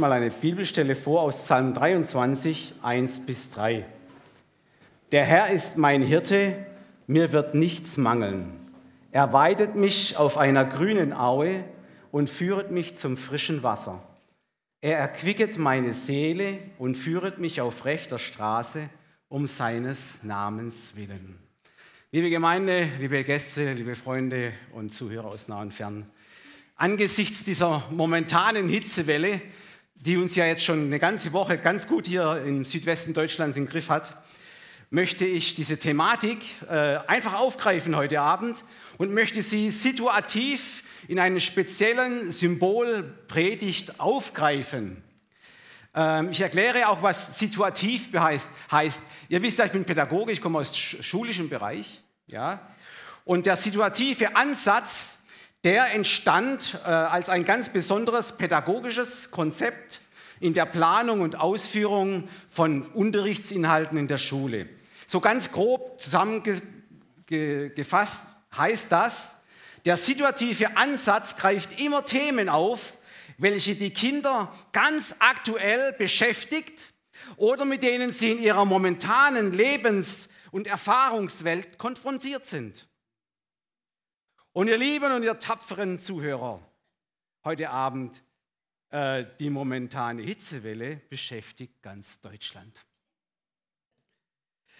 mal eine Bibelstelle vor aus Psalm 23, 1 bis 3. Der Herr ist mein Hirte, mir wird nichts mangeln. Er weidet mich auf einer grünen Aue und führet mich zum frischen Wasser. Er erquicket meine Seele und führet mich auf rechter Straße um seines Namens willen. Liebe Gemeinde, liebe Gäste, liebe Freunde und Zuhörer aus nah und fern, angesichts dieser momentanen Hitzewelle die uns ja jetzt schon eine ganze Woche ganz gut hier im Südwesten Deutschlands im Griff hat, möchte ich diese Thematik äh, einfach aufgreifen heute Abend und möchte sie situativ in einem speziellen Symbolpredigt aufgreifen. Ähm, ich erkläre auch, was situativ heißt. heißt. Ihr wisst ja, ich bin Pädagoge, ich komme aus dem schulischen Bereich. Ja? Und der situative Ansatz der entstand äh, als ein ganz besonderes pädagogisches Konzept in der Planung und Ausführung von Unterrichtsinhalten in der Schule. So ganz grob zusammengefasst heißt das, der situative Ansatz greift immer Themen auf, welche die Kinder ganz aktuell beschäftigt oder mit denen sie in ihrer momentanen Lebens- und Erfahrungswelt konfrontiert sind. Und ihr Lieben und ihr tapferen Zuhörer, heute Abend äh, die momentane Hitzewelle beschäftigt ganz Deutschland.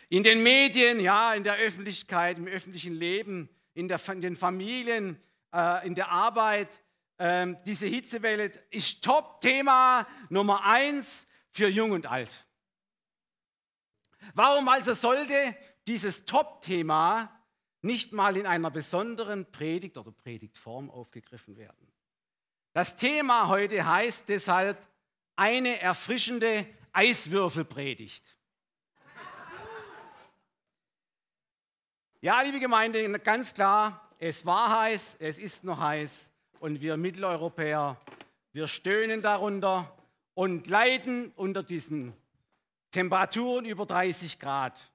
In den Medien, ja, in der Öffentlichkeit, im öffentlichen Leben, in, der, in den Familien, äh, in der Arbeit, äh, diese Hitzewelle ist Top-Thema Nummer eins für Jung und Alt. Warum also sollte dieses Top-Thema nicht mal in einer besonderen Predigt oder Predigtform aufgegriffen werden. Das Thema heute heißt deshalb eine erfrischende Eiswürfelpredigt. Ja, liebe Gemeinde, ganz klar, es war heiß, es ist noch heiß und wir Mitteleuropäer, wir stöhnen darunter und leiden unter diesen Temperaturen über 30 Grad.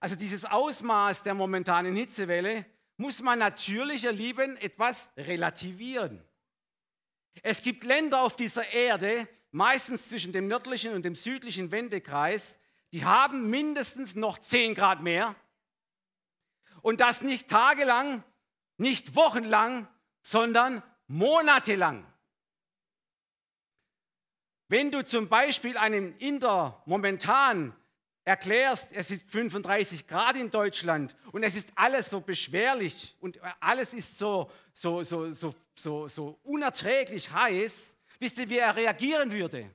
Also dieses Ausmaß der momentanen Hitzewelle muss man natürlich, ihr Lieben, etwas relativieren. Es gibt Länder auf dieser Erde, meistens zwischen dem nördlichen und dem südlichen Wendekreis, die haben mindestens noch 10 Grad mehr. Und das nicht tagelang, nicht wochenlang, sondern monatelang. Wenn du zum Beispiel einem Inder momentan erklärst, es ist 35 Grad in Deutschland und es ist alles so beschwerlich und alles ist so, so, so, so, so, so unerträglich heiß, wisst ihr, wie er reagieren würde?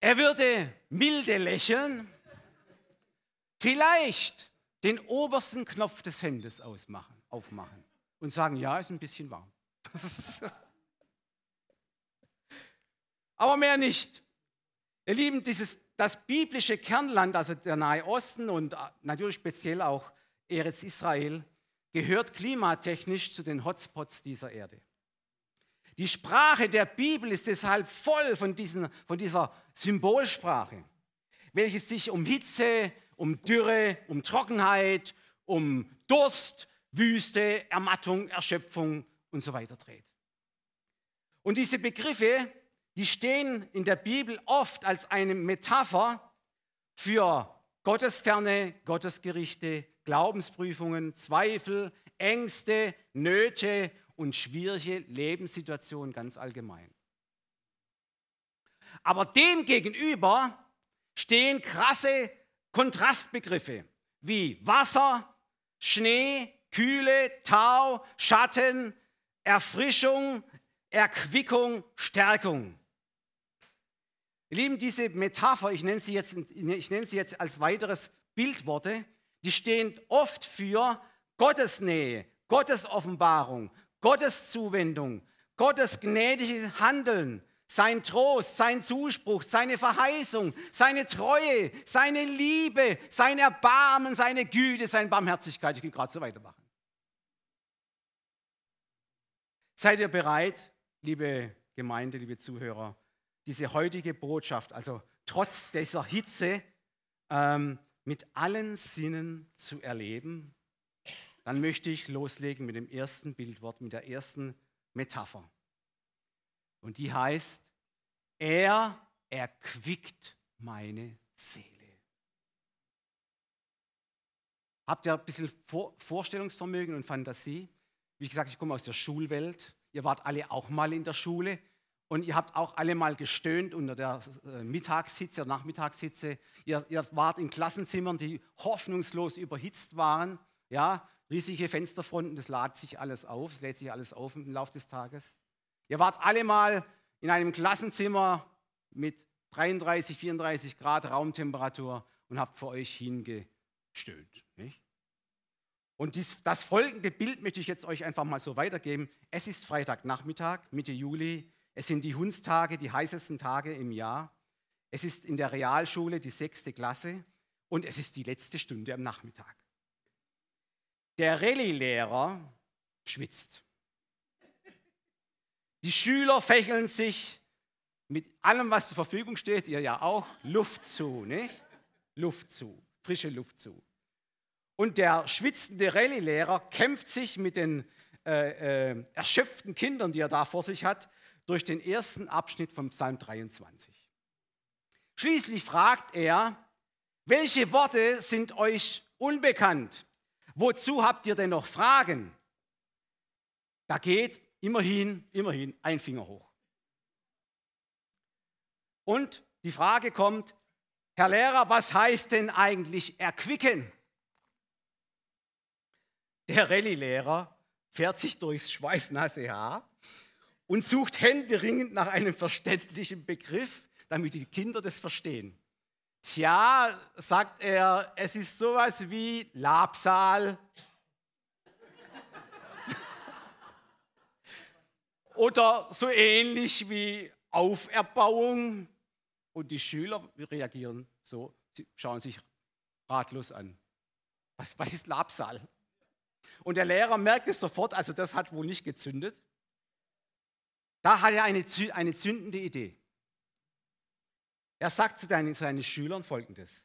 Er würde milde lächeln, vielleicht den obersten Knopf des Hemdes ausmachen, aufmachen und sagen, ja, ist ein bisschen warm. Aber mehr nicht. Ihr Lieben, dieses das biblische Kernland, also der Nahe Osten und äh, natürlich speziell auch Eretz Israel, gehört klimatechnisch zu den Hotspots dieser Erde. Die Sprache der Bibel ist deshalb voll von, diesen, von dieser Symbolsprache, welche sich um Hitze, um Dürre, um Trockenheit, um Durst, Wüste, Ermattung, Erschöpfung und so weiter dreht. Und diese Begriffe die stehen in der Bibel oft als eine Metapher für Gottesferne, Gottesgerichte, Glaubensprüfungen, Zweifel, Ängste, Nöte und schwierige Lebenssituationen ganz allgemein. Aber dem gegenüber stehen krasse Kontrastbegriffe wie Wasser, Schnee, Kühle, Tau, Schatten, Erfrischung, Erquickung, Stärkung. Ihr Lieben, diese Metapher, ich nenne sie jetzt, ich nenne sie jetzt als weiteres Bildworte, die stehen oft für Gottes Nähe, Gottes Offenbarung, Gottes Zuwendung, Gottes gnädiges Handeln, sein Trost, sein Zuspruch, seine Verheißung, seine Treue, seine Liebe, sein Erbarmen, seine Güte, seine Barmherzigkeit. Ich kann gerade so weitermachen. Seid ihr bereit, liebe Gemeinde, liebe Zuhörer, diese heutige Botschaft, also trotz dieser Hitze, ähm, mit allen Sinnen zu erleben, dann möchte ich loslegen mit dem ersten Bildwort, mit der ersten Metapher. Und die heißt Er erquickt meine Seele. Habt ihr ein bisschen Vorstellungsvermögen und Fantasie? Wie gesagt, ich komme aus der Schulwelt. Ihr wart alle auch mal in der Schule und ihr habt auch alle mal gestöhnt unter der äh, Mittagshitze, oder Nachmittagshitze. Ihr, ihr wart in Klassenzimmern, die hoffnungslos überhitzt waren. Ja, riesige Fensterfronten, das lädt sich alles auf, es lädt sich alles auf im Laufe des Tages. Ihr wart alle mal in einem Klassenzimmer mit 33, 34 Grad Raumtemperatur und habt vor euch hingestöhnt. Nicht? Und dies, das folgende Bild möchte ich jetzt euch einfach mal so weitergeben. Es ist Freitagnachmittag, Mitte Juli. Es sind die Hundstage, die heißesten Tage im Jahr. Es ist in der Realschule die sechste Klasse und es ist die letzte Stunde am Nachmittag. Der Rallye-Lehrer schwitzt. Die Schüler fächeln sich mit allem, was zur Verfügung steht, ihr ja auch, Luft zu, nicht? Luft zu, frische Luft zu. Und der schwitzende Rallye-Lehrer kämpft sich mit den äh, äh, erschöpften Kindern, die er da vor sich hat, durch den ersten Abschnitt von Psalm 23. Schließlich fragt er, welche Worte sind euch unbekannt? Wozu habt ihr denn noch Fragen? Da geht immerhin, immerhin ein Finger hoch. Und die Frage kommt, Herr Lehrer, was heißt denn eigentlich erquicken? Der Rallye-Lehrer fährt sich durchs schweißnasse Haar und sucht händeringend nach einem verständlichen Begriff, damit die Kinder das verstehen. Tja, sagt er, es ist sowas wie Labsal. Oder so ähnlich wie Auferbauung. Und die Schüler reagieren so, sie schauen sich ratlos an. Was, was ist Labsal? Und der Lehrer merkt es sofort, also das hat wohl nicht gezündet. Da hat er eine, eine zündende Idee. Er sagt zu seinen, seinen Schülern folgendes.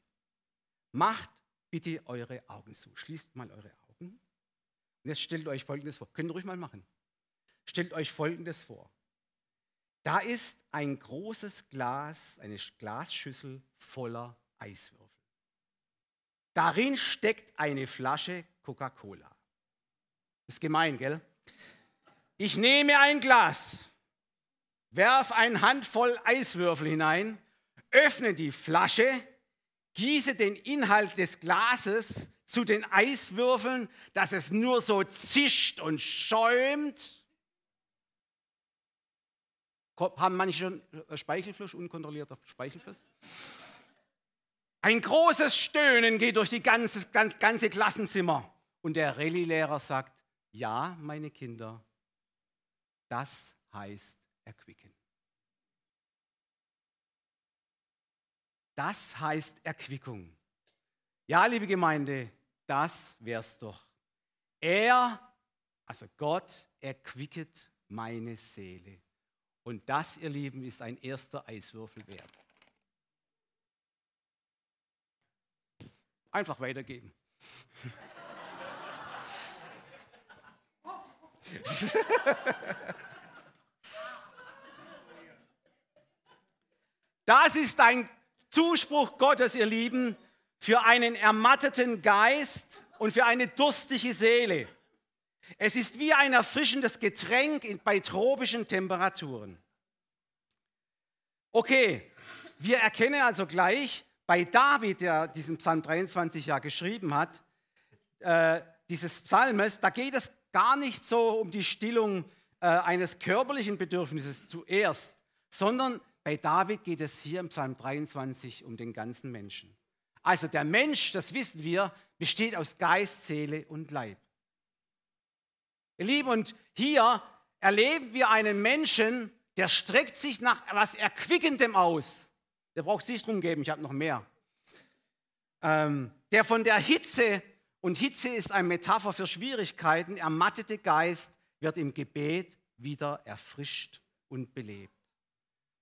Macht bitte eure Augen zu. Schließt mal eure Augen. Und jetzt stellt euch folgendes vor. Könnt ihr ruhig mal machen. Stellt euch folgendes vor. Da ist ein großes Glas, eine Glasschüssel voller Eiswürfel. Darin steckt eine Flasche Coca-Cola. Ist gemein, gell? Ich nehme ein Glas, werf eine Handvoll Eiswürfel hinein öffne die Flasche, gieße den Inhalt des Glases zu den Eiswürfeln, dass es nur so zischt und schäumt. Haben manche schon äh, Speichelfluss, unkontrollierter Speichelfluss? Ein großes Stöhnen geht durch die ganze, ganze Klassenzimmer. Und der Rallye-Lehrer sagt, ja, meine Kinder, das heißt erquicken. Das heißt Erquickung. Ja, liebe Gemeinde, das wär's doch. Er, also Gott, erquicket meine Seele. Und das, ihr Lieben, ist ein erster Eiswürfel wert. Einfach weitergeben. Das ist ein Zuspruch Gottes, ihr Lieben, für einen ermatteten Geist und für eine durstige Seele. Es ist wie ein erfrischendes Getränk bei tropischen Temperaturen. Okay, wir erkennen also gleich bei David, der diesen Psalm 23 ja geschrieben hat, äh, dieses Psalmes, da geht es gar nicht so um die Stillung äh, eines körperlichen Bedürfnisses zuerst, sondern bei David geht es hier im Psalm 23 um den ganzen Menschen. Also der Mensch, das wissen wir, besteht aus Geist, Seele und Leib. Ihr Lieben, und hier erleben wir einen Menschen, der streckt sich nach etwas Erquickendem aus. Der braucht sich drum geben, ich habe noch mehr. Ähm, der von der Hitze, und Hitze ist eine Metapher für Schwierigkeiten, ermattete Geist wird im Gebet wieder erfrischt und belebt.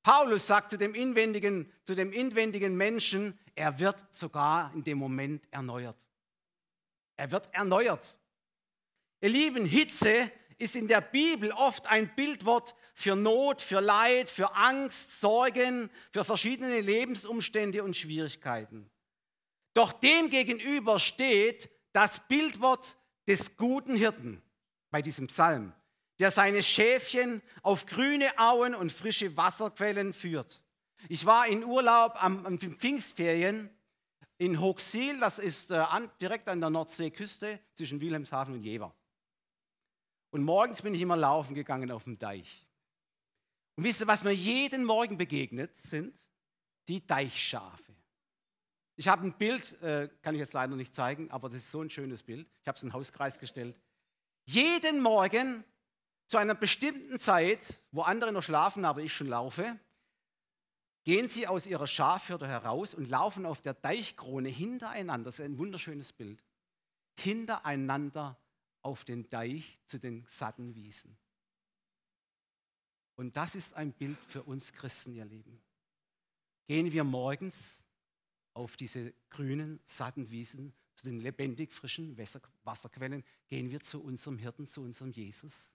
Paulus sagt zu dem inwendigen, zu dem inwendigen Menschen, er wird sogar in dem Moment erneuert. Er wird erneuert. Ihr Lieben, Hitze ist in der Bibel oft ein Bildwort für Not, für Leid, für Angst, Sorgen, für verschiedene Lebensumstände und Schwierigkeiten. Doch dem gegenüber steht das Bildwort des guten Hirten bei diesem Psalm, der seine Schäfchen auf grüne Auen und frische Wasserquellen führt. Ich war in Urlaub am, am Pfingstferien in Hochsiel, das ist äh, an, direkt an der Nordseeküste zwischen Wilhelmshaven und Jever. Und morgens bin ich immer laufen gegangen auf dem Deich. Und wisst ihr, was mir jeden Morgen begegnet sind? Die Deichschafe. Ich habe ein Bild, äh, kann ich jetzt leider nicht zeigen, aber das ist so ein schönes Bild. Ich habe es in den Hauskreis gestellt. Jeden Morgen zu einer bestimmten Zeit, wo andere noch schlafen, aber ich schon laufe, gehen sie aus ihrer Schafhürde heraus und laufen auf der Deichkrone hintereinander. Das ist ein wunderschönes Bild. Hintereinander auf den Deich zu den satten Wiesen. Und das ist ein Bild für uns Christen, ihr Lieben. Gehen wir morgens auf diese grünen, satten Wiesen, zu den lebendig frischen Wasserquellen, gehen wir zu unserem Hirten, zu unserem Jesus.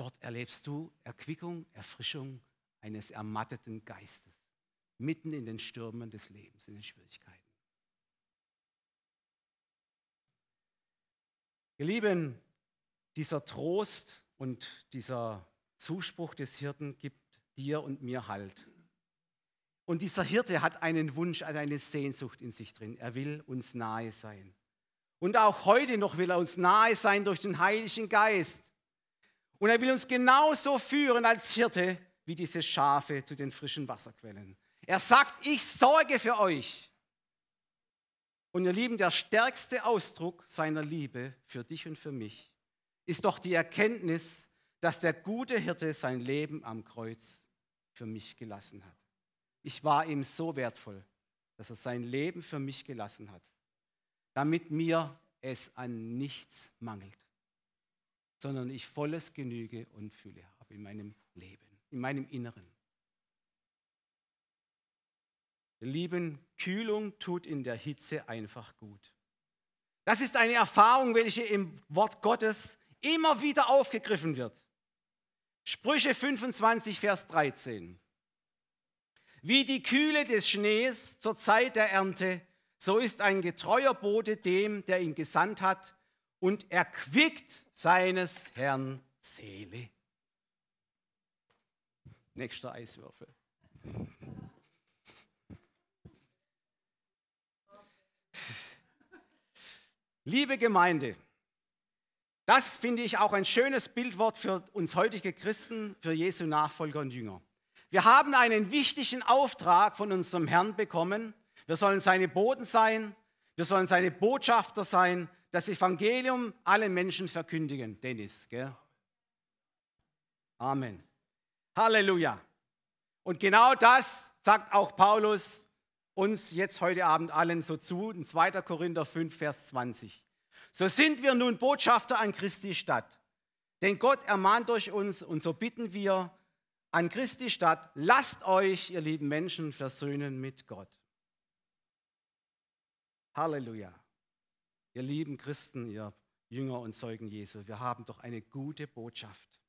Dort erlebst du Erquickung, Erfrischung eines ermatteten Geistes, mitten in den Stürmen des Lebens, in den Schwierigkeiten. Ihr Lieben, dieser Trost und dieser Zuspruch des Hirten gibt dir und mir Halt. Und dieser Hirte hat einen Wunsch, also eine Sehnsucht in sich drin. Er will uns nahe sein. Und auch heute noch will er uns nahe sein durch den Heiligen Geist. Und er will uns genauso führen als Hirte wie diese Schafe zu den frischen Wasserquellen. Er sagt, ich sorge für euch. Und ihr Lieben, der stärkste Ausdruck seiner Liebe für dich und für mich ist doch die Erkenntnis, dass der gute Hirte sein Leben am Kreuz für mich gelassen hat. Ich war ihm so wertvoll, dass er sein Leben für mich gelassen hat, damit mir es an nichts mangelt, sondern ich volles Genüge und Fülle habe in meinem Leben, in meinem Inneren. Lieben, Kühlung tut in der Hitze einfach gut. Das ist eine Erfahrung, welche im Wort Gottes immer wieder aufgegriffen wird. Sprüche 25, Vers 13. Wie die Kühle des Schnees zur Zeit der Ernte, so ist ein getreuer Bote dem, der ihn gesandt hat, und erquickt seines Herrn Seele. Nächster Eiswürfel. Liebe Gemeinde, das finde ich auch ein schönes Bildwort für uns heutige Christen, für Jesu Nachfolger und Jünger. Wir haben einen wichtigen Auftrag von unserem Herrn bekommen. Wir sollen seine Boten sein, wir sollen seine Botschafter sein, das Evangelium alle Menschen verkündigen. Dennis, gell? Amen. Halleluja. Und genau das sagt auch Paulus uns jetzt heute Abend allen so zu, in 2. Korinther 5, Vers 20. So sind wir nun Botschafter an Christi Stadt. Denn Gott ermahnt durch uns und so bitten wir an Christi Stadt, lasst euch, ihr lieben Menschen, versöhnen mit Gott. Halleluja. Ihr lieben Christen, ihr Jünger und Zeugen Jesu, wir haben doch eine gute Botschaft.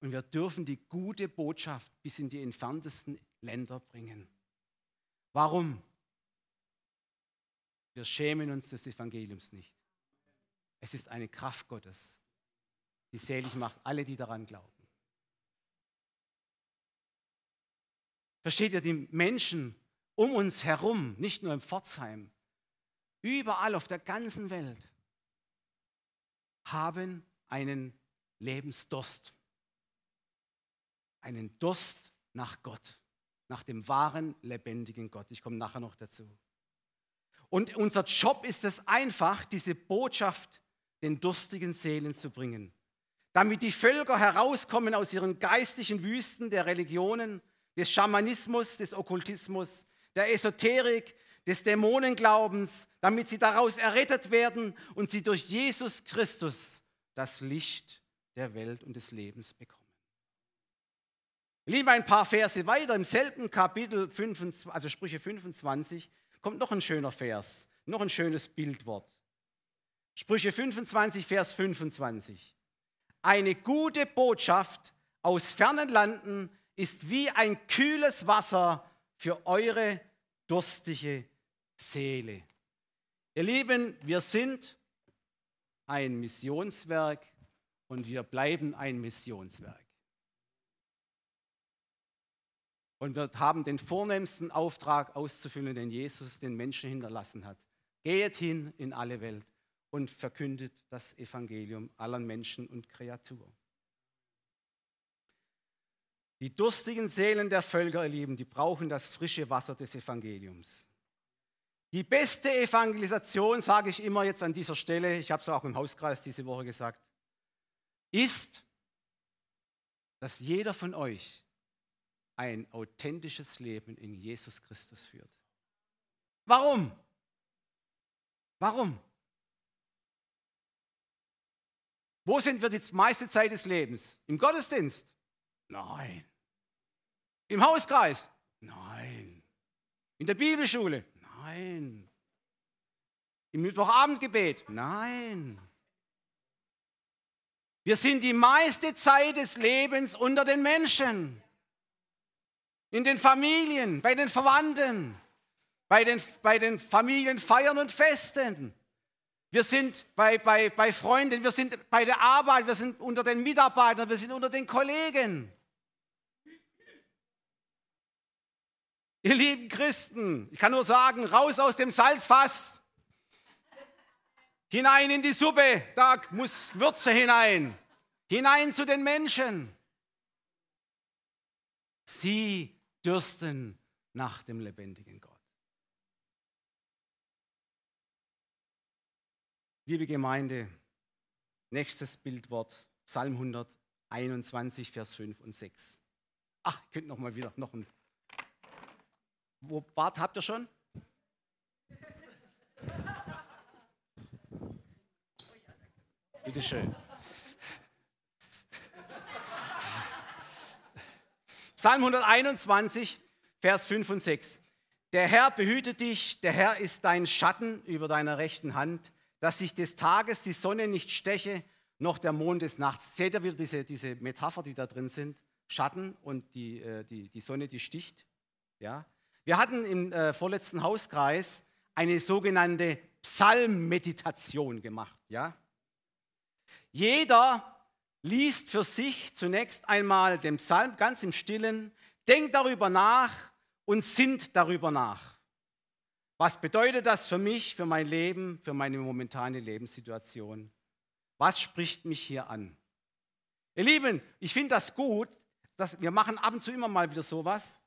Und wir dürfen die gute Botschaft bis in die entferntesten Länder bringen. Warum? Wir schämen uns des Evangeliums nicht. Es ist eine Kraft Gottes, die selig macht alle, die daran glauben. Versteht ihr, die Menschen um uns herum, nicht nur im Pforzheim, überall auf der ganzen Welt, haben einen Lebensdurst. Einen Durst nach Gott nach dem wahren, lebendigen Gott. Ich komme nachher noch dazu. Und unser Job ist es einfach, diese Botschaft den durstigen Seelen zu bringen, damit die Völker herauskommen aus ihren geistigen Wüsten der Religionen, des Schamanismus, des Okkultismus, der Esoterik, des Dämonenglaubens, damit sie daraus errettet werden und sie durch Jesus Christus das Licht der Welt und des Lebens bekommen. Lieber ein paar Verse weiter, im selben Kapitel, 25, also Sprüche 25, kommt noch ein schöner Vers, noch ein schönes Bildwort. Sprüche 25, Vers 25. Eine gute Botschaft aus fernen Landen ist wie ein kühles Wasser für eure durstige Seele. Ihr Lieben, wir sind ein Missionswerk und wir bleiben ein Missionswerk. Und wir haben den vornehmsten Auftrag auszufüllen, den Jesus den Menschen hinterlassen hat. Geht hin in alle Welt und verkündet das Evangelium allen Menschen und Kreaturen. Die durstigen Seelen der Völker, ihr Lieben, die brauchen das frische Wasser des Evangeliums. Die beste Evangelisation, sage ich immer jetzt an dieser Stelle, ich habe es auch im Hauskreis diese Woche gesagt, ist, dass jeder von euch ein authentisches Leben in Jesus Christus führt. Warum? Warum? Wo sind wir die meiste Zeit des Lebens? Im Gottesdienst? Nein. Im Hauskreis? Nein. In der Bibelschule? Nein. Im Mittwochabendgebet? Nein. Wir sind die meiste Zeit des Lebens unter den Menschen. In den Familien, bei den Verwandten, bei den, bei den Familienfeiern und Festen. Wir sind bei, bei, bei Freunden, wir sind bei der Arbeit, wir sind unter den Mitarbeitern, wir sind unter den Kollegen. Ihr lieben Christen, ich kann nur sagen, raus aus dem Salzfass, hinein in die Suppe, da muss Würze hinein, hinein zu den Menschen. Sie dürsten nach dem lebendigen Gott. Liebe Gemeinde, nächstes Bildwort, Psalm 121, Vers 5 und 6. Ach, ihr könnt noch mal wieder noch ein wo, Bart habt ihr schon? Bitte schön. Psalm 121, Vers 5 und 6. Der Herr behütet dich, der Herr ist dein Schatten über deiner rechten Hand, dass sich des Tages die Sonne nicht steche, noch der Mond des Nachts. Seht ihr wieder diese, diese Metapher, die da drin sind? Schatten und die, äh, die, die Sonne, die sticht. Ja? Wir hatten im äh, vorletzten Hauskreis eine sogenannte Psalmmeditation gemacht. Ja? Jeder liest für sich zunächst einmal den Psalm ganz im Stillen, denkt darüber nach und sinnt darüber nach. Was bedeutet das für mich, für mein Leben, für meine momentane Lebenssituation? Was spricht mich hier an? Ihr Lieben, ich finde das gut, dass wir machen ab und zu immer mal wieder sowas.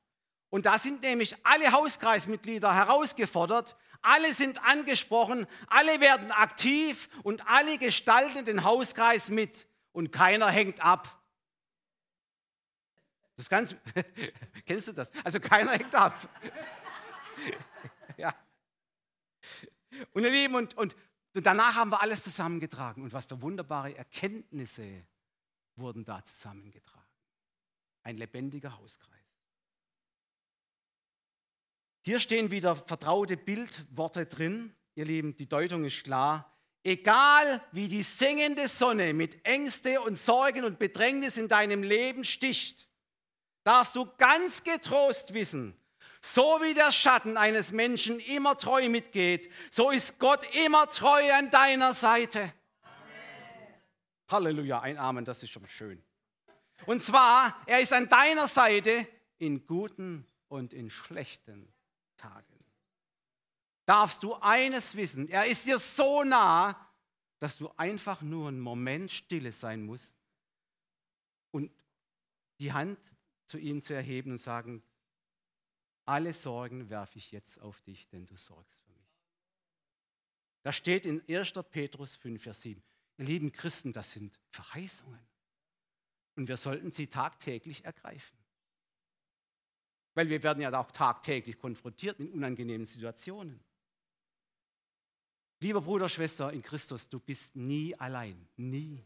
Und da sind nämlich alle Hauskreismitglieder herausgefordert, alle sind angesprochen, alle werden aktiv und alle gestalten den Hauskreis mit und keiner hängt ab. Das ganz, kennst du das? Also keiner hängt ab. ja. Und ihr Lieben, und, und, und danach haben wir alles zusammengetragen. Und was für wunderbare Erkenntnisse wurden da zusammengetragen. Ein lebendiger Hauskreis. Hier stehen wieder vertraute Bildworte drin. Ihr Lieben, die Deutung ist klar. Egal wie die sengende Sonne mit Ängste und Sorgen und Bedrängnis in deinem Leben sticht, darfst du ganz getrost wissen, so wie der Schatten eines Menschen immer treu mitgeht, so ist Gott immer treu an deiner Seite. Amen. Halleluja, ein Amen, das ist schon schön. Und zwar, er ist an deiner Seite in guten und in schlechten Tagen. Darfst du eines wissen, er ist dir so nah, dass du einfach nur einen Moment stille sein musst und die Hand zu ihm zu erheben und sagen, alle Sorgen werfe ich jetzt auf dich, denn du sorgst für mich. Das steht in 1. Petrus 5, Vers 7. Ihr lieben Christen, das sind Verheißungen. Und wir sollten sie tagtäglich ergreifen. Weil wir werden ja auch tagtäglich konfrontiert in unangenehmen Situationen. Lieber Bruder, Schwester in Christus, du bist nie allein, nie.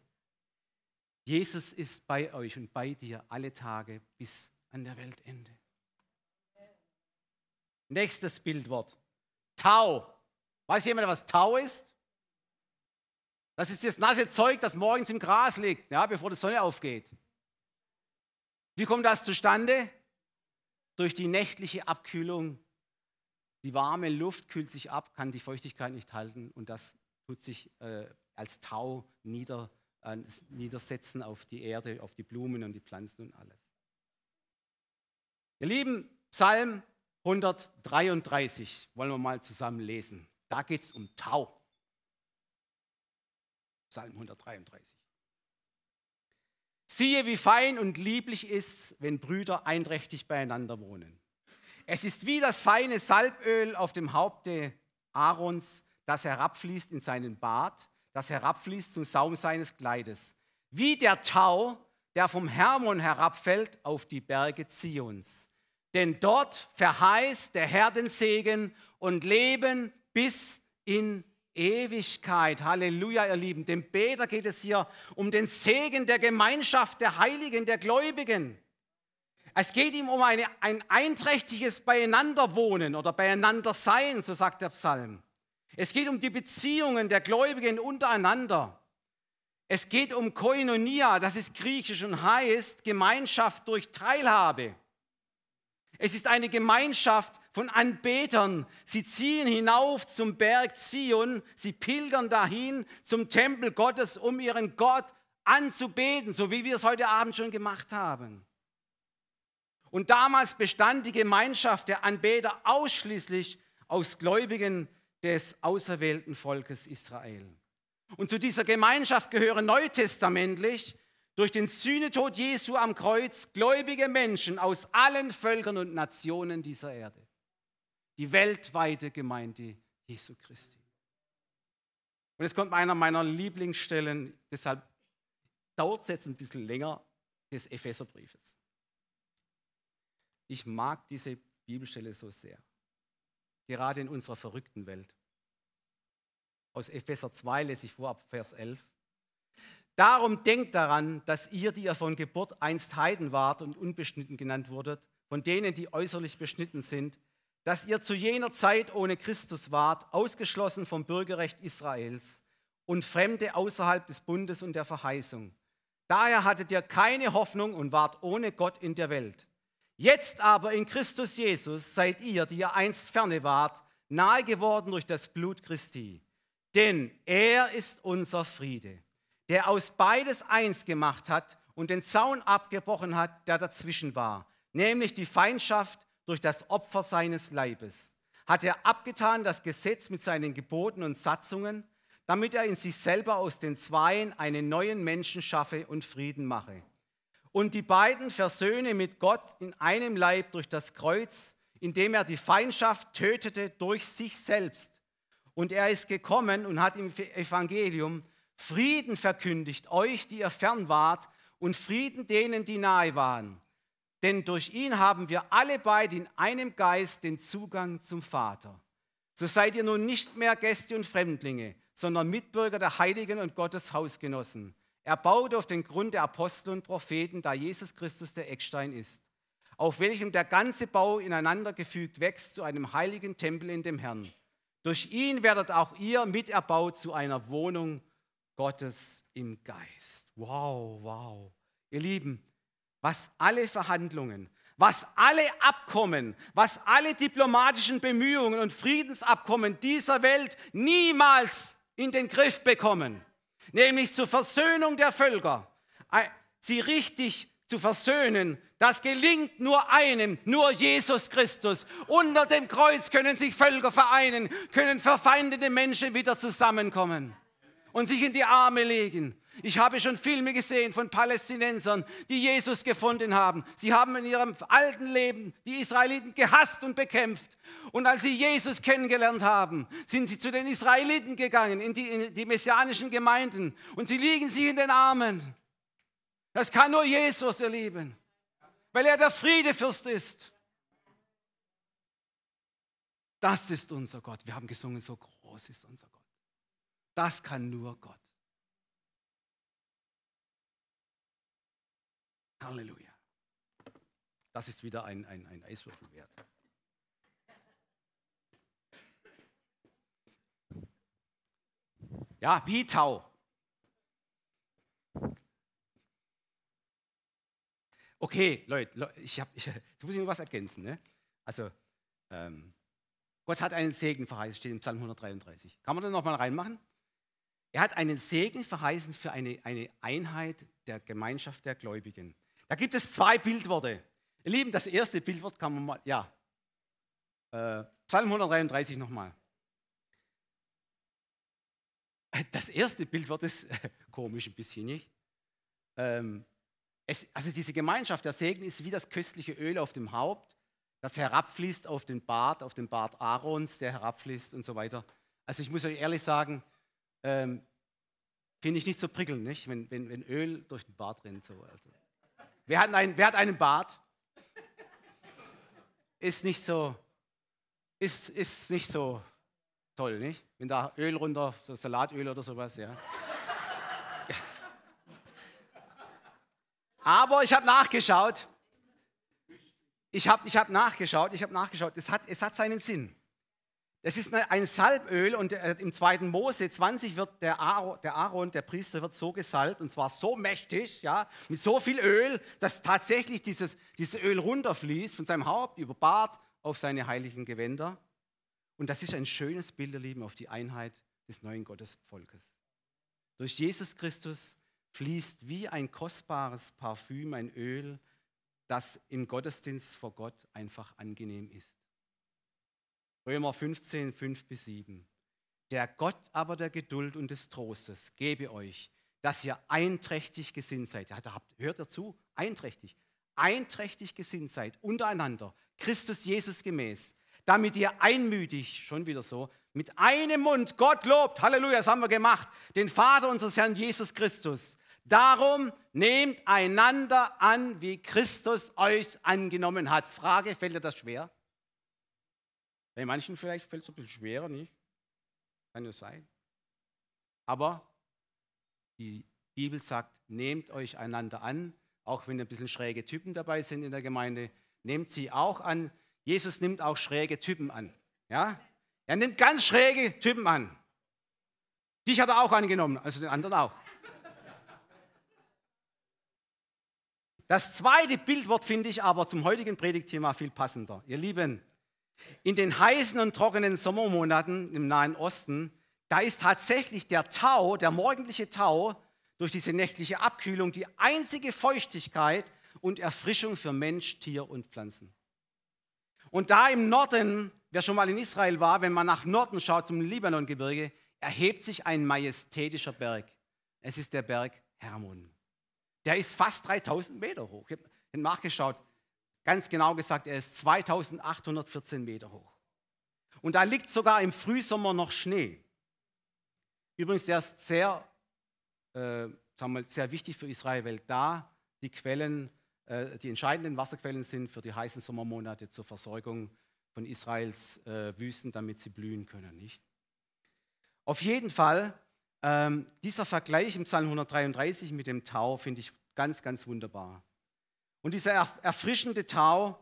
Jesus ist bei euch und bei dir alle Tage bis an der Weltende. Nächstes Bildwort. Tau. Weiß jemand, was Tau ist? Das ist das nasse Zeug, das morgens im Gras liegt, ja, bevor die Sonne aufgeht. Wie kommt das zustande? Durch die nächtliche Abkühlung. Die warme Luft kühlt sich ab, kann die Feuchtigkeit nicht halten und das tut sich äh, als Tau nieder, äh, niedersetzen auf die Erde, auf die Blumen und die Pflanzen und alles. Ihr Lieben, Psalm 133 wollen wir mal zusammen lesen. Da geht es um Tau. Psalm 133. Siehe, wie fein und lieblich ist, wenn Brüder einträchtig beieinander wohnen. Es ist wie das feine Salböl auf dem Haupte Aarons, das herabfließt in seinen Bart, das herabfließt zum Saum seines Kleides. Wie der Tau, der vom Hermon herabfällt auf die Berge Zions. Denn dort verheißt der Herr den Segen und Leben bis in Ewigkeit. Halleluja, ihr Lieben. Dem Beter geht es hier um den Segen der Gemeinschaft der Heiligen, der Gläubigen. Es geht ihm um eine, ein einträchtiges Beieinanderwohnen oder Beieinandersein, so sagt der Psalm. Es geht um die Beziehungen der Gläubigen untereinander. Es geht um Koinonia, das ist griechisch und heißt Gemeinschaft durch Teilhabe. Es ist eine Gemeinschaft von Anbetern. Sie ziehen hinauf zum Berg Zion, sie pilgern dahin zum Tempel Gottes, um ihren Gott anzubeten, so wie wir es heute Abend schon gemacht haben. Und damals bestand die Gemeinschaft der Anbeter ausschließlich aus Gläubigen des auserwählten Volkes Israel. Und zu dieser Gemeinschaft gehören neutestamentlich durch den Sühnetod Jesu am Kreuz gläubige Menschen aus allen Völkern und Nationen dieser Erde. Die weltweite Gemeinde Jesu Christi. Und jetzt kommt einer meiner Lieblingsstellen, deshalb dauert es jetzt ein bisschen länger, des Epheserbriefes. Ich mag diese Bibelstelle so sehr, gerade in unserer verrückten Welt. Aus Epheser 2 lese ich vor ab Vers 11. Darum denkt daran, dass ihr, die ihr von Geburt einst Heiden wart und unbeschnitten genannt wurdet, von denen, die äußerlich beschnitten sind, dass ihr zu jener Zeit ohne Christus wart, ausgeschlossen vom Bürgerrecht Israels und Fremde außerhalb des Bundes und der Verheißung. Daher hattet ihr keine Hoffnung und wart ohne Gott in der Welt. Jetzt aber in Christus Jesus seid ihr, die ihr einst ferne wart, nahe geworden durch das Blut Christi. Denn er ist unser Friede der aus beides eins gemacht hat und den Zaun abgebrochen hat, der dazwischen war, nämlich die Feindschaft durch das Opfer seines Leibes. Hat er abgetan das Gesetz mit seinen Geboten und Satzungen, damit er in sich selber aus den Zweien einen neuen Menschen schaffe und Frieden mache. Und die beiden versöhne mit Gott in einem Leib durch das Kreuz, indem er die Feindschaft tötete durch sich selbst. Und er ist gekommen und hat im Evangelium Frieden verkündigt euch, die ihr fern wart, und Frieden denen, die nahe waren. Denn durch ihn haben wir alle beide in einem Geist den Zugang zum Vater. So seid ihr nun nicht mehr Gäste und Fremdlinge, sondern Mitbürger der Heiligen und Gottes Hausgenossen. Er baut auf den Grund der Apostel und Propheten, da Jesus Christus der Eckstein ist, auf welchem der ganze Bau ineinander gefügt wächst zu einem heiligen Tempel in dem Herrn. Durch ihn werdet auch ihr miterbaut zu einer Wohnung Gottes im Geist. Wow, wow. Ihr Lieben, was alle Verhandlungen, was alle Abkommen, was alle diplomatischen Bemühungen und Friedensabkommen dieser Welt niemals in den Griff bekommen, nämlich zur Versöhnung der Völker, sie richtig zu versöhnen, das gelingt nur einem, nur Jesus Christus. Unter dem Kreuz können sich Völker vereinen, können verfeindete Menschen wieder zusammenkommen und sich in die Arme legen. Ich habe schon Filme gesehen von Palästinensern, die Jesus gefunden haben. Sie haben in ihrem alten Leben die Israeliten gehasst und bekämpft. Und als sie Jesus kennengelernt haben, sind sie zu den Israeliten gegangen, in die, in die messianischen Gemeinden. Und sie liegen sich in den Armen. Das kann nur Jesus, ihr Lieben, weil er der Friedefürst ist. Das ist unser Gott. Wir haben gesungen, so groß ist unser Gott. Das kann nur Gott. Halleluja. Das ist wieder ein, ein, ein Eiswürfel wert. Ja, wie Tau. Okay, Leute, ich hab, ich, jetzt muss ich noch was ergänzen. Ne? Also, ähm, Gott hat einen Segen verheißen, steht im Psalm 133. Kann man da nochmal reinmachen? Er hat einen Segen verheißen für eine, eine Einheit der Gemeinschaft der Gläubigen. Da gibt es zwei Bildworte. Ihr Lieben, das erste Bildwort kann man mal, ja, äh, Psalm 133 nochmal. Das erste Bildwort ist komisch ein bisschen, nicht? Ähm, es, also diese Gemeinschaft, der Segen ist wie das köstliche Öl auf dem Haupt, das herabfließt auf den Bart, auf den Bart Aarons, der herabfließt und so weiter. Also ich muss euch ehrlich sagen, ähm, finde ich nicht so prickelnd, nicht? Wenn, wenn, wenn Öl durch den Bart rennt. So. Also. Wer, hat einen, wer hat einen Bart? Ist nicht so, ist, ist nicht so toll, nicht? Wenn da Öl runter, so Salatöl oder sowas, ja. Aber ich habe nachgeschaut. Ich habe ich hab nachgeschaut, ich habe nachgeschaut. Es hat, es hat seinen Sinn. Es ist ein Salböl und äh, im 2. Mose 20 wird der Aaron, der Aaron, der Priester, wird so gesalbt und zwar so mächtig, ja, mit so viel Öl, dass tatsächlich dieses, dieses Öl runterfließt von seinem Haupt über Bart auf seine heiligen Gewänder. Und das ist ein schönes Bild, ihr Lieben, auf die Einheit des neuen Gottesvolkes. Durch Jesus Christus fließt wie ein kostbares Parfüm, ein Öl, das im Gottesdienst vor Gott einfach angenehm ist. Römer 15, 5 bis 7. Der Gott aber der Geduld und des Trostes gebe euch, dass ihr einträchtig gesinnt seid. Hört dazu, einträchtig. Einträchtig gesinnt seid untereinander, Christus Jesus gemäß, damit ihr einmütig, schon wieder so, mit einem Mund Gott lobt, Halleluja, das haben wir gemacht, den Vater unseres Herrn Jesus Christus, Darum nehmt einander an, wie Christus euch angenommen hat. Frage, fällt dir das schwer? Bei manchen vielleicht fällt es ein bisschen schwerer, nicht? Kann ja sein. Aber die Bibel sagt, nehmt euch einander an, auch wenn ein bisschen schräge Typen dabei sind in der Gemeinde, nehmt sie auch an. Jesus nimmt auch schräge Typen an. Ja? Er nimmt ganz schräge Typen an. Dich hat er auch angenommen, also den anderen auch. Das zweite Bildwort finde ich aber zum heutigen Predigtthema viel passender. Ihr Lieben, in den heißen und trockenen Sommermonaten im Nahen Osten, da ist tatsächlich der Tau, der morgendliche Tau, durch diese nächtliche Abkühlung die einzige Feuchtigkeit und Erfrischung für Mensch, Tier und Pflanzen. Und da im Norden, wer schon mal in Israel war, wenn man nach Norden schaut zum Libanongebirge, erhebt sich ein majestätischer Berg. Es ist der Berg Hermon. Der ist fast 3000 Meter hoch. Ich habe nachgeschaut. Ganz genau gesagt, er ist 2814 Meter hoch. Und da liegt sogar im Frühsommer noch Schnee. Übrigens, der ist sehr, äh, sagen wir, sehr wichtig für Israel, weil da die Quellen, äh, die entscheidenden Wasserquellen sind für die heißen Sommermonate zur Versorgung von Israels äh, Wüsten, damit sie blühen können. Nicht? Auf jeden Fall ähm, dieser Vergleich im Psalm 133 mit dem Tau finde ich ganz, ganz wunderbar. Und dieser erfrischende Tau,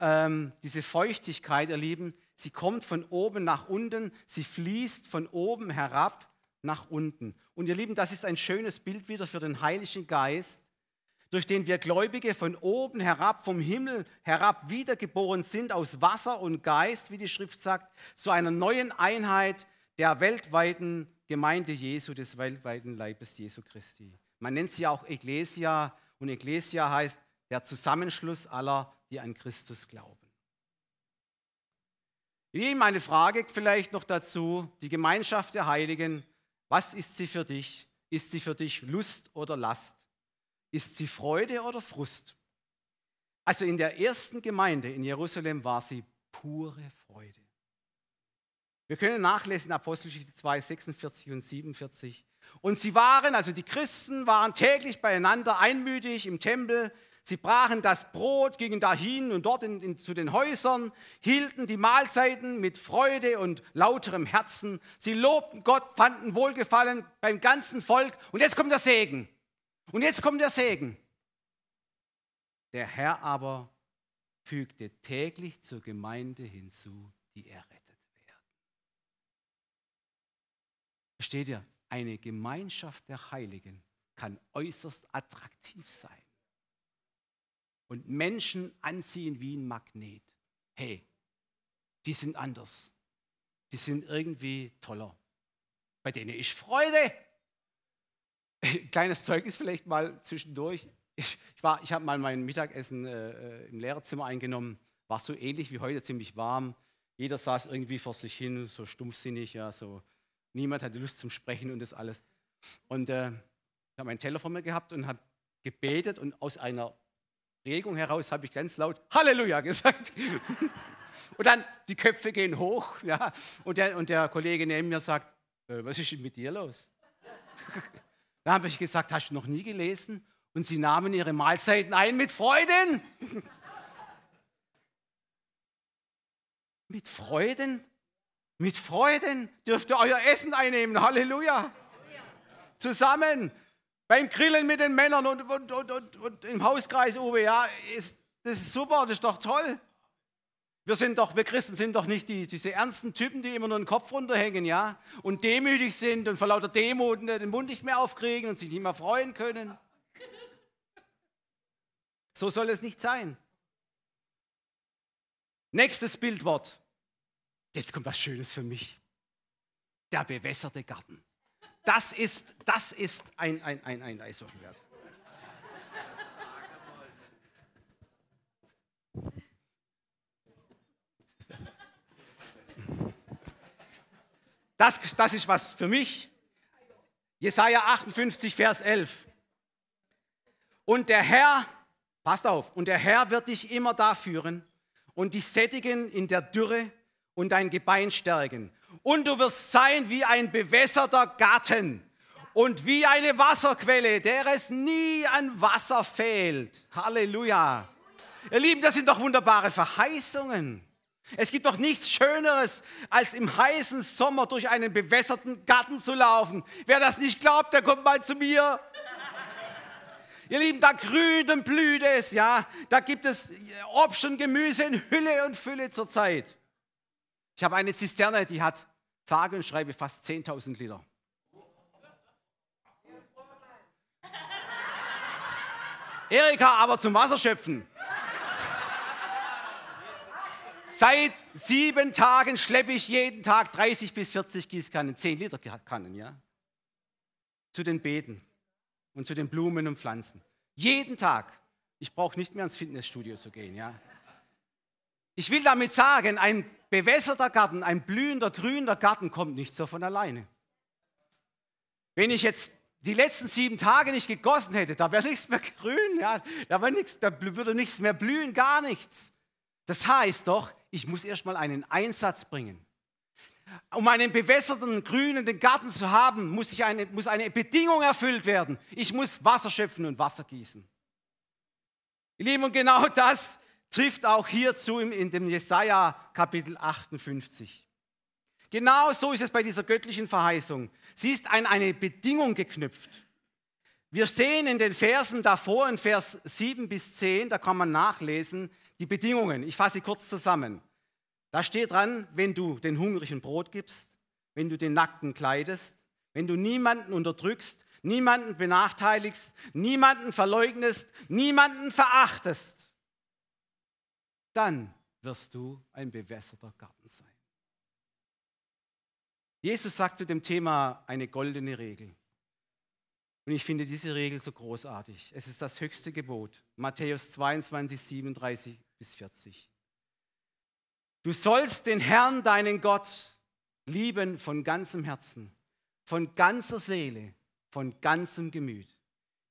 ähm, diese Feuchtigkeit, ihr Lieben, sie kommt von oben nach unten, sie fließt von oben herab nach unten. Und ihr Lieben, das ist ein schönes Bild wieder für den Heiligen Geist, durch den wir Gläubige von oben herab, vom Himmel herab wiedergeboren sind, aus Wasser und Geist, wie die Schrift sagt, zu einer neuen Einheit der weltweiten Gemeinde Jesu, des weltweiten Leibes Jesu Christi. Man nennt sie auch Ecclesia und Ecclesia heißt der Zusammenschluss aller, die an Christus glauben. Meine Frage vielleicht noch dazu, die Gemeinschaft der Heiligen, was ist sie für dich? Ist sie für dich Lust oder Last? Ist sie Freude oder Frust? Also in der ersten Gemeinde in Jerusalem war sie pure Freude. Wir können nachlesen Apostelgeschichte 2, 46 und 47. Und sie waren, also die Christen waren täglich beieinander, einmütig im Tempel. Sie brachen das Brot, gingen dahin und dort in, in, zu den Häusern, hielten die Mahlzeiten mit Freude und lauterem Herzen. Sie lobten Gott, fanden Wohlgefallen beim ganzen Volk. Und jetzt kommt der Segen. Und jetzt kommt der Segen. Der Herr aber fügte täglich zur Gemeinde hinzu, die er rettet. Versteht ihr? Eine Gemeinschaft der Heiligen kann äußerst attraktiv sein. Und Menschen anziehen wie ein Magnet. Hey, die sind anders. Die sind irgendwie toller. Bei denen ist Freude. Kleines Zeugnis vielleicht mal zwischendurch. Ich, ich, ich habe mal mein Mittagessen äh, äh, im Lehrerzimmer eingenommen. War so ähnlich wie heute, ziemlich warm. Jeder saß irgendwie vor sich hin, so stumpfsinnig, ja, so. Niemand hatte Lust zum Sprechen und das alles. Und äh, ich habe meinen Teller vor mir gehabt und habe gebetet und aus einer Regung heraus habe ich ganz laut Halleluja gesagt. und dann die Köpfe gehen hoch, ja, und der, und der Kollege neben mir sagt, äh, was ist denn mit dir los? Dann habe ich gesagt, hast du noch nie gelesen? Und sie nahmen ihre Mahlzeiten ein mit Freuden. mit Freuden? Mit Freuden dürft ihr euer Essen einnehmen. Halleluja. Zusammen beim Grillen mit den Männern und, und, und, und, im Hauskreis, Uwe, ja, ist, das ist super, das ist doch toll. Wir sind doch, wir Christen sind doch nicht die, diese ernsten Typen, die immer nur den Kopf runterhängen, ja, und demütig sind und vor lauter Demut den Mund nicht mehr aufkriegen und sich nicht mehr freuen können. So soll es nicht sein. Nächstes Bildwort. Jetzt kommt was Schönes für mich. Der bewässerte Garten. Das ist, das ist ein, ein, ein, ein Eiswürfelwert. Das, das ist was für mich. Jesaja 58, Vers 11. Und der Herr, passt auf, und der Herr wird dich immer da führen und dich sättigen in der Dürre und dein Gebein stärken. Und du wirst sein wie ein bewässerter Garten und wie eine Wasserquelle, der es nie an Wasser fehlt. Halleluja. Ihr Lieben, das sind doch wunderbare Verheißungen. Es gibt doch nichts Schöneres, als im heißen Sommer durch einen bewässerten Garten zu laufen. Wer das nicht glaubt, der kommt mal zu mir. Ihr Lieben, da grünt und blüht es, ja. Da gibt es Obst und Gemüse in Hülle und Fülle zur Zeit. Ich habe eine Zisterne, die hat sage und schreibe fast 10.000 Liter. Erika aber zum Wasserschöpfen. Seit sieben Tagen schleppe ich jeden Tag 30 bis 40 Gießkannen, 10 Liter Kannen, ja. Zu den Beeten und zu den Blumen und Pflanzen. Jeden Tag. Ich brauche nicht mehr ins Fitnessstudio zu gehen, ja. Ich will damit sagen, ein bewässerter Garten, ein blühender, grüner Garten kommt nicht so von alleine. Wenn ich jetzt die letzten sieben Tage nicht gegossen hätte, da wäre nichts mehr grün, ja, da, nichts, da würde nichts mehr blühen, gar nichts. Das heißt doch, ich muss erstmal einen Einsatz bringen. Um einen bewässerten, grünen Garten zu haben, muss, ich eine, muss eine Bedingung erfüllt werden. Ich muss Wasser schöpfen und Wasser gießen. Ihr Lieben, und genau das trifft auch hierzu in dem Jesaja Kapitel 58. Genau so ist es bei dieser göttlichen Verheißung. Sie ist an eine Bedingung geknüpft. Wir sehen in den Versen davor, in Vers 7 bis 10, da kann man nachlesen, die Bedingungen. Ich fasse sie kurz zusammen. Da steht dran, wenn du den Hungrigen Brot gibst, wenn du den Nackten kleidest, wenn du niemanden unterdrückst, niemanden benachteiligst, niemanden verleugnest, niemanden verachtest, dann wirst du ein bewässerter Garten sein. Jesus sagt zu dem Thema eine goldene Regel. Und ich finde diese Regel so großartig. Es ist das höchste Gebot. Matthäus 22, 37 bis 40. Du sollst den Herrn, deinen Gott, lieben von ganzem Herzen, von ganzer Seele, von ganzem Gemüt.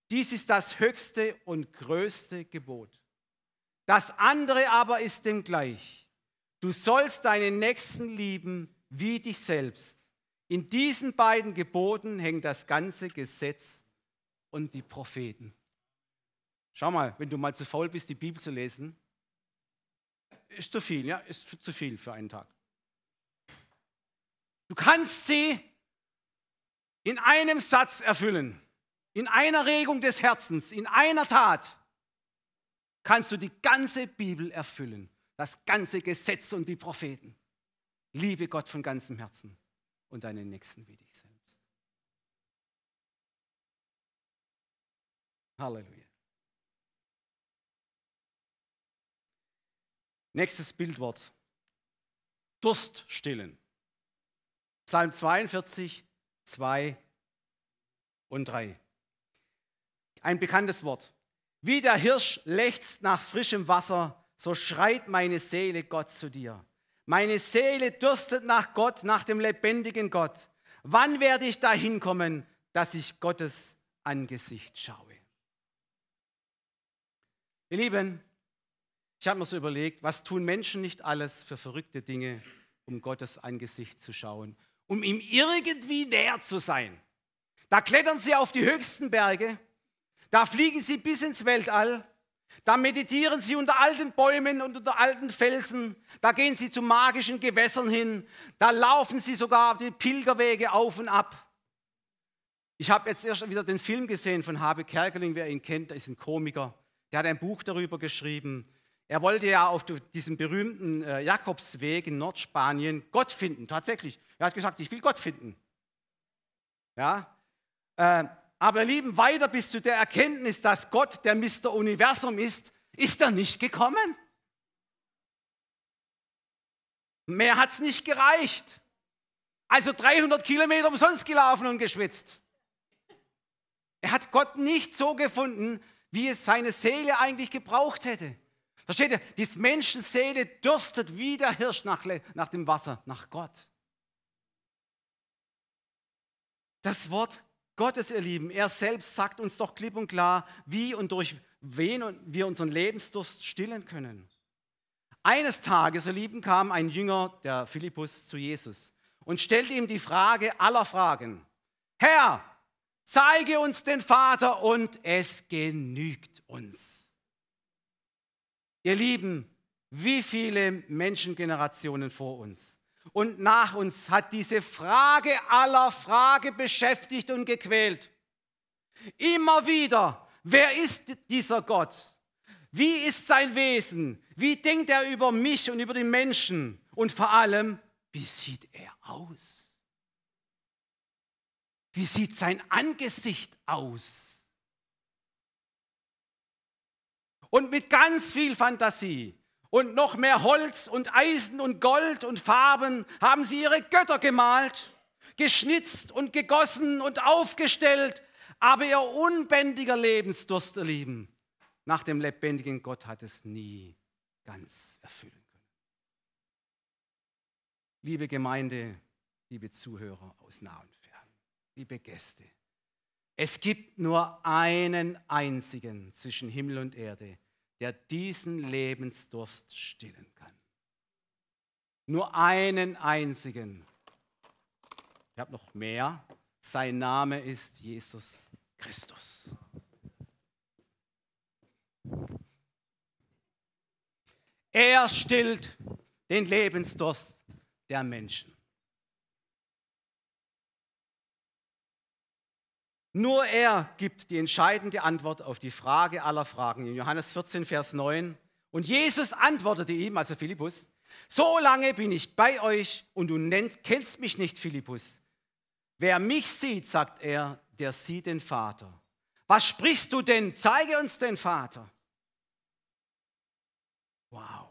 Dies ist das höchste und größte Gebot. Das andere aber ist dem gleich. Du sollst deinen Nächsten lieben wie dich selbst. In diesen beiden Geboten hängt das ganze Gesetz und die Propheten. Schau mal, wenn du mal zu faul bist, die Bibel zu lesen, ist zu viel, ja, ist zu viel für einen Tag. Du kannst sie in einem Satz erfüllen, in einer Regung des Herzens, in einer Tat kannst du die ganze Bibel erfüllen, das ganze Gesetz und die Propheten. Liebe Gott von ganzem Herzen und deinen Nächsten wie dich selbst. Halleluja. Nächstes Bildwort. Durst stillen. Psalm 42, 2 und 3. Ein bekanntes Wort. Wie der Hirsch lechzt nach frischem Wasser, so schreit meine Seele Gott zu dir. Meine Seele dürstet nach Gott, nach dem lebendigen Gott. Wann werde ich dahin kommen, dass ich Gottes Angesicht schaue? Ihr Lieben, ich habe mir so überlegt, was tun Menschen nicht alles für verrückte Dinge, um Gottes Angesicht zu schauen, um ihm irgendwie näher zu sein. Da klettern sie auf die höchsten Berge, da fliegen sie bis ins Weltall, da meditieren sie unter alten Bäumen und unter alten Felsen, da gehen sie zu magischen Gewässern hin, da laufen sie sogar die Pilgerwege auf und ab. Ich habe jetzt erst wieder den Film gesehen von Habe Kerkeling, wer ihn kennt, der ist ein Komiker. Der hat ein Buch darüber geschrieben. Er wollte ja auf diesem berühmten äh, Jakobsweg in Nordspanien Gott finden, tatsächlich. Er hat gesagt, ich will Gott finden. Ja, aber Lieben, weiter bis zu der Erkenntnis, dass Gott der Mr. Universum ist, ist er nicht gekommen. Mehr hat es nicht gereicht. Also 300 Kilometer umsonst gelaufen und geschwitzt. Er hat Gott nicht so gefunden, wie es seine Seele eigentlich gebraucht hätte. Da steht ja, die Menschenseele dürstet wie der Hirsch nach, nach dem Wasser, nach Gott. Das Wort Gottes, ihr Lieben, er selbst sagt uns doch klipp und klar, wie und durch wen wir unseren Lebensdurst stillen können. Eines Tages, ihr Lieben, kam ein Jünger, der Philippus, zu Jesus und stellte ihm die Frage aller Fragen. Herr, zeige uns den Vater und es genügt uns. Ihr Lieben, wie viele Menschengenerationen vor uns und nach uns hat diese Frage aller Frage beschäftigt und gequält. Immer wieder, wer ist dieser Gott? Wie ist sein Wesen? Wie denkt er über mich und über die Menschen? Und vor allem, wie sieht er aus? Wie sieht sein Angesicht aus? Und mit ganz viel Fantasie und noch mehr Holz und Eisen und Gold und Farben haben sie ihre Götter gemalt, geschnitzt und gegossen und aufgestellt, aber ihr unbändiger Lebensdurst, ihr Lieben, nach dem lebendigen Gott hat es nie ganz erfüllen können. Liebe Gemeinde, liebe Zuhörer aus nah und fern, liebe Gäste, es gibt nur einen einzigen zwischen Himmel und Erde, der diesen Lebensdurst stillen kann. Nur einen einzigen. Ich habe noch mehr. Sein Name ist Jesus Christus. Er stillt den Lebensdurst der Menschen. Nur er gibt die entscheidende Antwort auf die Frage aller Fragen. In Johannes 14, Vers 9. Und Jesus antwortete ihm, also Philippus, so lange bin ich bei euch und du nennst, kennst mich nicht, Philippus. Wer mich sieht, sagt er, der sieht den Vater. Was sprichst du denn? Zeige uns den Vater. Wow.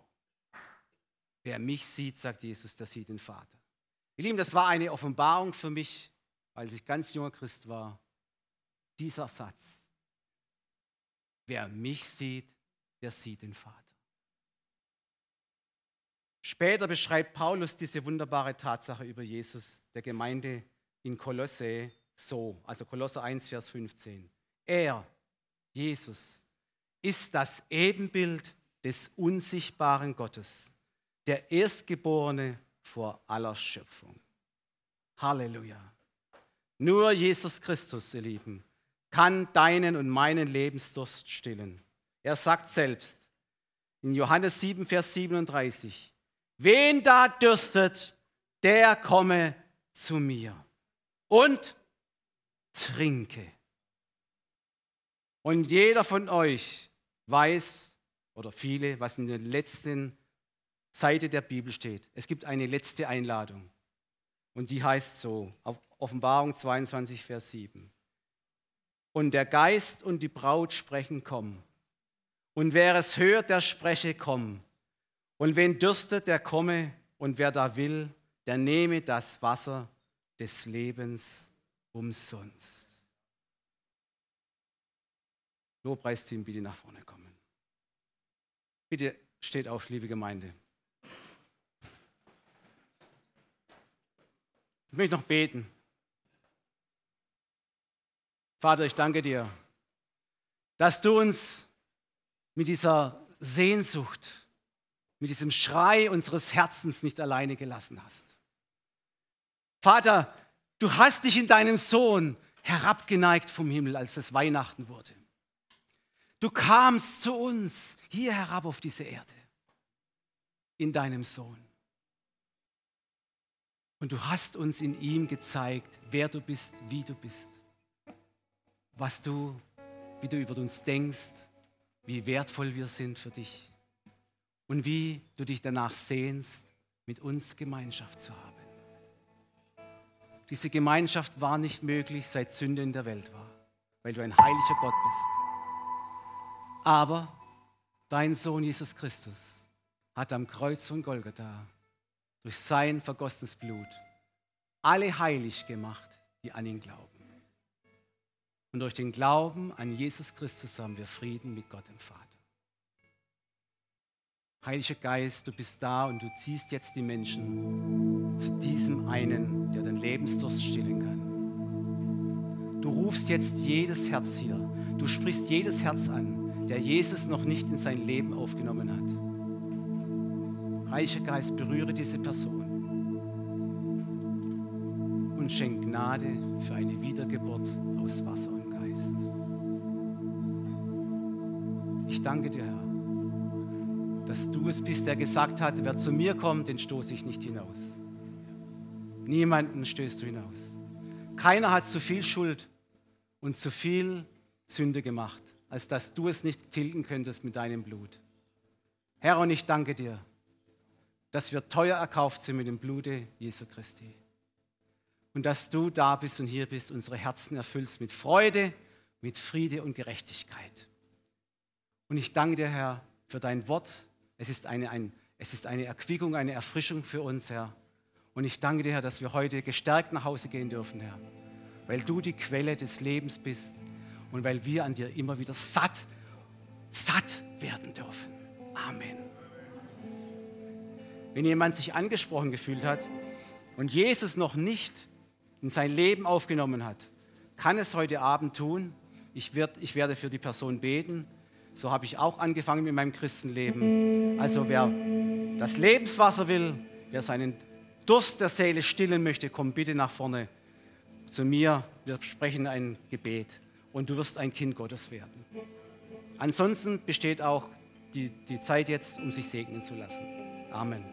Wer mich sieht, sagt Jesus, der sieht den Vater. Ihr Lieben, das war eine Offenbarung für mich, als ich ganz junger Christ war dieser Satz. Wer mich sieht, der sieht den Vater. Später beschreibt Paulus diese wunderbare Tatsache über Jesus der Gemeinde in Kolosse so, also Kolosse 1, Vers 15. Er, Jesus, ist das Ebenbild des unsichtbaren Gottes, der Erstgeborene vor aller Schöpfung. Halleluja. Nur Jesus Christus, ihr Lieben, kann deinen und meinen Lebensdurst stillen. Er sagt selbst in Johannes 7, Vers 37, wen da dürstet, der komme zu mir und trinke. Und jeder von euch weiß, oder viele, was in der letzten Seite der Bibel steht. Es gibt eine letzte Einladung. Und die heißt so, auf Offenbarung 22, Vers 7 und der Geist und die Braut sprechen, komm. Und wer es hört, der spreche, komm. Und wen dürstet, der komme, und wer da will, der nehme das Wasser des Lebens umsonst. Lobpreisteam, bitte nach vorne kommen. Bitte steht auf, liebe Gemeinde. Ich möchte noch beten. Vater, ich danke dir, dass du uns mit dieser Sehnsucht, mit diesem Schrei unseres Herzens nicht alleine gelassen hast. Vater, du hast dich in deinem Sohn herabgeneigt vom Himmel, als es Weihnachten wurde. Du kamst zu uns hier herab auf diese Erde, in deinem Sohn. Und du hast uns in ihm gezeigt, wer du bist, wie du bist, was du, wie du über uns denkst, wie wertvoll wir sind für dich und wie du dich danach sehnst, mit uns Gemeinschaft zu haben. Diese Gemeinschaft war nicht möglich, seit Sünde in der Welt war, weil du ein heiliger Gott bist. Aber dein Sohn Jesus Christus hat am Kreuz von Golgatha durch sein vergossenes Blut alle heilig gemacht, die an ihn glauben. Und durch den Glauben an Jesus Christus haben wir Frieden mit Gott dem Vater. Heiliger Geist, du bist da und du ziehst jetzt die Menschen zu diesem einen, der den Lebensdurst stillen kann. Du rufst jetzt jedes Herz hier, du sprichst jedes Herz an, der Jesus noch nicht in sein Leben aufgenommen hat. Heiliger Geist, berühre diese Person und schenk Gnade für eine Wiedergeburt aus Wasser und Geist. Ich danke dir, Herr, dass du es bist, der gesagt hat, wer zu mir kommt, den stoße ich nicht hinaus. Niemanden stößt du hinaus. Keiner hat zu viel Schuld und zu viel Sünde gemacht, als dass du es nicht tilgen könntest mit deinem Blut. Herr, und ich danke dir, dass wir teuer erkauft sind mit dem Blute Jesu Christi. Und dass du da bist und hier bist, unsere Herzen erfüllst mit Freude, mit Friede und Gerechtigkeit. Und ich danke dir, Herr, für dein Wort. Es ist eine, ein, es ist eine Erquickung, eine Erfrischung für uns, Herr. Und ich danke dir, Herr, dass wir heute gestärkt nach Hause gehen dürfen, Herr. Weil du die Quelle des Lebens bist und weil wir an dir immer wieder satt, satt werden dürfen. Amen. Wenn jemand sich angesprochen gefühlt hat und Jesus noch nicht in sein Leben aufgenommen hat, kann es heute Abend tun. Ich, werd, ich werde für die Person beten. So habe ich auch angefangen mit meinem Christenleben. Also wer das Lebenswasser will, wer seinen Durst der Seele stillen möchte, komm bitte nach vorne zu mir. Wir sprechen ein Gebet und du wirst ein Kind Gottes werden. Ansonsten besteht auch die, die Zeit jetzt, um sich segnen zu lassen. Amen.